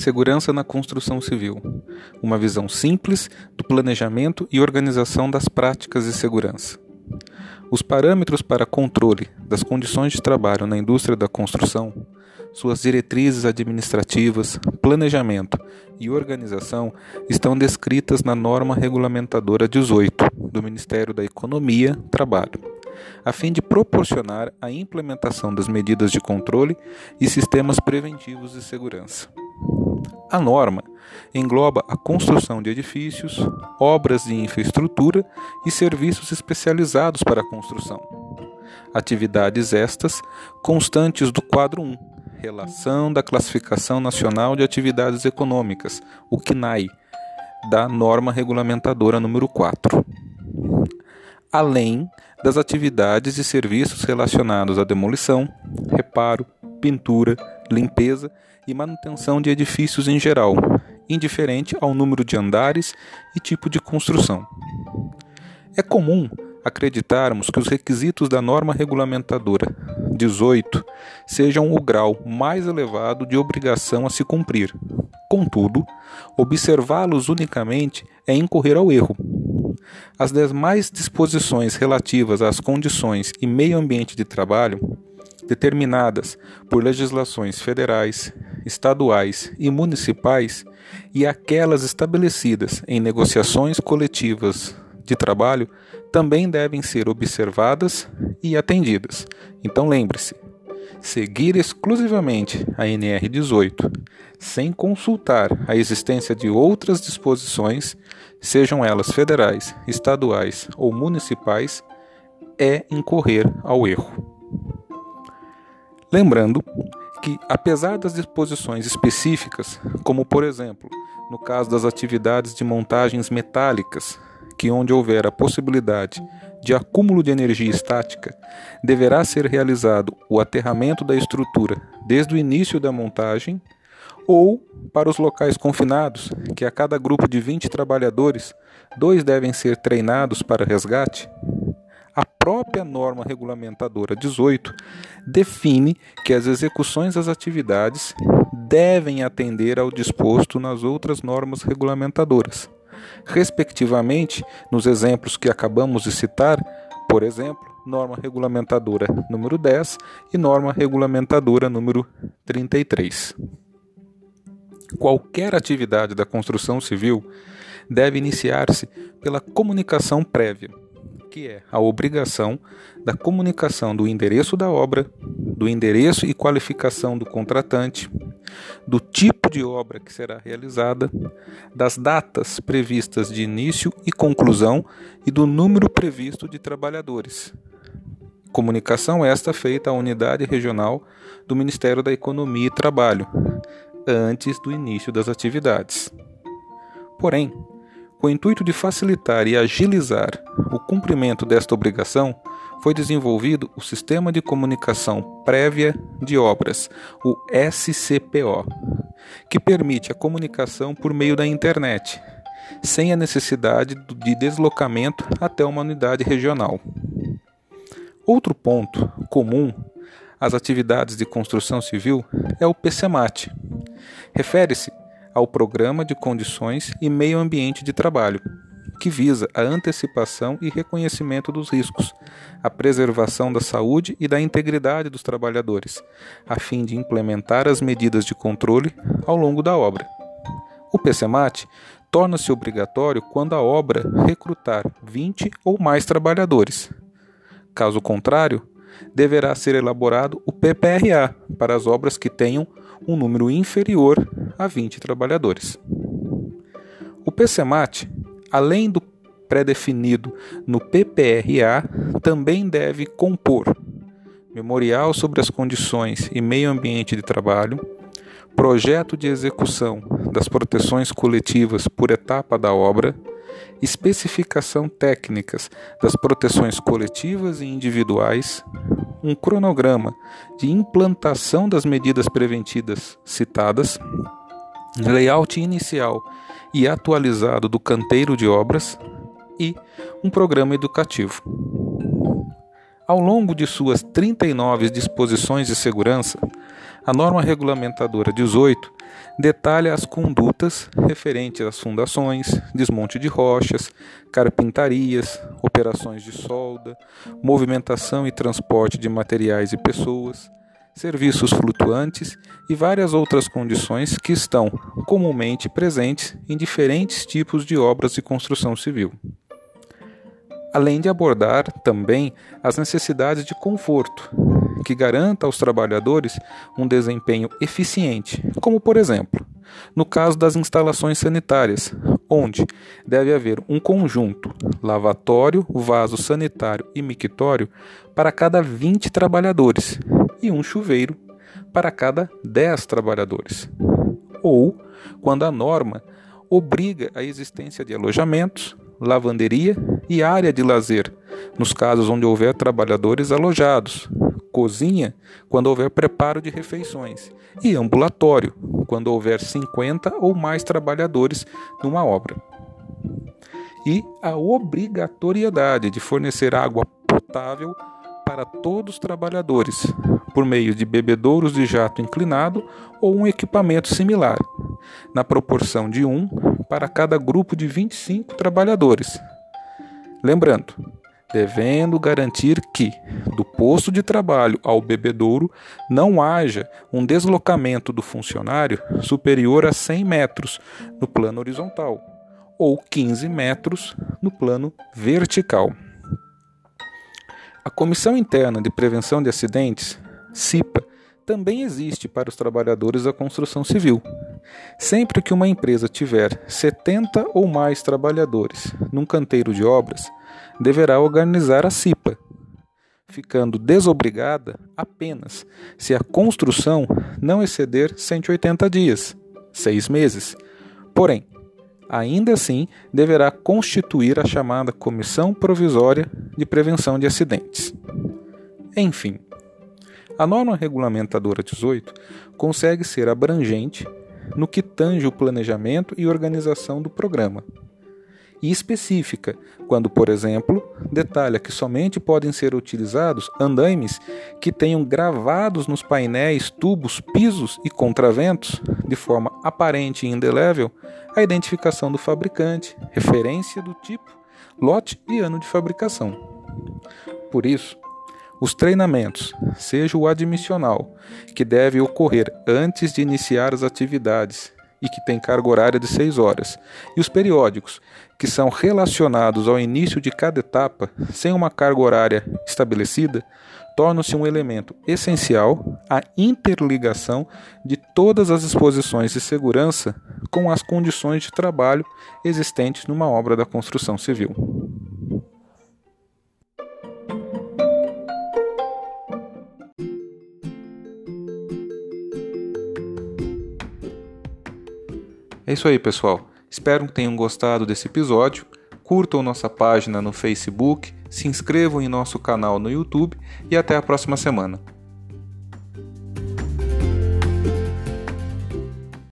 Segurança na construção civil. Uma visão simples do planejamento e organização das práticas de segurança. Os parâmetros para controle das condições de trabalho na indústria da construção, suas diretrizes administrativas, planejamento e organização estão descritas na norma regulamentadora 18 do Ministério da Economia, Trabalho, a fim de proporcionar a implementação das medidas de controle e sistemas preventivos de segurança. A norma engloba a construção de edifícios, obras de infraestrutura e serviços especializados para a construção. Atividades estas constantes do quadro 1, Relação da Classificação Nacional de Atividades Econômicas, o CNAE, da norma regulamentadora número 4. Além das atividades e serviços relacionados à demolição, reparo, pintura, limpeza e manutenção de edifícios em geral, indiferente ao número de andares e tipo de construção. É comum acreditarmos que os requisitos da norma regulamentadora 18 sejam o grau mais elevado de obrigação a se cumprir. Contudo, observá-los unicamente é incorrer ao erro. As demais disposições relativas às condições e meio ambiente de trabalho determinadas por legislações federais, estaduais e municipais e aquelas estabelecidas em negociações coletivas de trabalho também devem ser observadas e atendidas. Então lembre-se: seguir exclusivamente a NR 18 sem consultar a existência de outras disposições, sejam elas federais, estaduais ou municipais, é incorrer ao erro. Lembrando que, apesar das disposições específicas, como por exemplo, no caso das atividades de montagens metálicas, que onde houver a possibilidade de acúmulo de energia estática, deverá ser realizado o aterramento da estrutura desde o início da montagem, ou para os locais confinados, que a cada grupo de 20 trabalhadores, dois devem ser treinados para resgate, a própria norma regulamentadora 18 define que as execuções das atividades devem atender ao disposto nas outras normas regulamentadoras, respectivamente, nos exemplos que acabamos de citar, por exemplo, norma regulamentadora número 10 e norma regulamentadora número 33. Qualquer atividade da construção civil deve iniciar-se pela comunicação prévia que é a obrigação da comunicação do endereço da obra, do endereço e qualificação do contratante, do tipo de obra que será realizada, das datas previstas de início e conclusão e do número previsto de trabalhadores. Comunicação esta feita à unidade regional do Ministério da Economia e Trabalho, antes do início das atividades. Porém, com o intuito de facilitar e agilizar o cumprimento desta obrigação, foi desenvolvido o Sistema de Comunicação Prévia de Obras, o SCPO, que permite a comunicação por meio da internet, sem a necessidade de deslocamento até uma unidade regional. Outro ponto comum às atividades de construção civil é o PCMAT. Refere-se ao Programa de Condições e Meio Ambiente de Trabalho, que visa a antecipação e reconhecimento dos riscos, a preservação da saúde e da integridade dos trabalhadores, a fim de implementar as medidas de controle ao longo da obra. O PCMAT torna-se obrigatório quando a obra recrutar 20 ou mais trabalhadores. Caso contrário, deverá ser elaborado o PPRA para as obras que tenham um número inferior a 20 trabalhadores. O PCMAT, além do pré-definido no PPRA, também deve compor memorial sobre as condições e meio ambiente de trabalho, projeto de execução das proteções coletivas por etapa da obra, especificação técnicas das proteções coletivas e individuais, um cronograma de implantação das medidas preventivas citadas, layout inicial e atualizado do canteiro de obras e um programa educativo. Ao longo de suas 39 disposições de segurança, a norma regulamentadora 18 detalha as condutas referentes às fundações, desmonte de rochas, carpintarias, operações de solda, movimentação e transporte de materiais e pessoas, serviços flutuantes e várias outras condições que estão comumente presentes em diferentes tipos de obras de construção civil. Além de abordar também as necessidades de conforto, que garanta aos trabalhadores um desempenho eficiente, como por exemplo, no caso das instalações sanitárias, onde deve haver um conjunto lavatório, vaso sanitário e mictório para cada 20 trabalhadores e um chuveiro para cada 10 trabalhadores. Ou quando a norma obriga a existência de alojamentos, lavanderia e área de lazer, nos casos onde houver trabalhadores alojados, cozinha, quando houver preparo de refeições, e ambulatório, quando houver 50 ou mais trabalhadores numa obra. E a obrigatoriedade de fornecer água potável para todos os trabalhadores, por meio de bebedouros de jato inclinado ou um equipamento similar, na proporção de um para cada grupo de 25 trabalhadores. Lembrando, devendo garantir que, do posto de trabalho ao bebedouro, não haja um deslocamento do funcionário superior a 100 metros no plano horizontal ou 15 metros no plano vertical. A Comissão Interna de Prevenção de Acidentes, CIPA, também existe para os trabalhadores da construção civil. Sempre que uma empresa tiver 70 ou mais trabalhadores num canteiro de obras, deverá organizar a CIPA, ficando desobrigada apenas se a construção não exceder 180 dias, seis meses. Porém, ainda assim deverá constituir a chamada Comissão Provisória de Prevenção de Acidentes. Enfim, a norma regulamentadora 18 consegue ser abrangente no que tange o planejamento e organização do programa, e específica, quando, por exemplo, detalha que somente podem ser utilizados andaimes que tenham gravados nos painéis, tubos, pisos e contraventos, de forma aparente e indelével, a identificação do fabricante, referência do tipo, lote e ano de fabricação. Por isso, os treinamentos, seja o admissional, que deve ocorrer antes de iniciar as atividades e que tem carga horária de 6 horas, e os periódicos, que são relacionados ao início de cada etapa, sem uma carga horária estabelecida, tornam-se um elemento essencial à interligação de todas as disposições de segurança com as condições de trabalho existentes numa obra da construção civil. É isso aí, pessoal. Espero que tenham gostado desse episódio. Curtam nossa página no Facebook, se inscrevam em nosso canal no YouTube e até a próxima semana.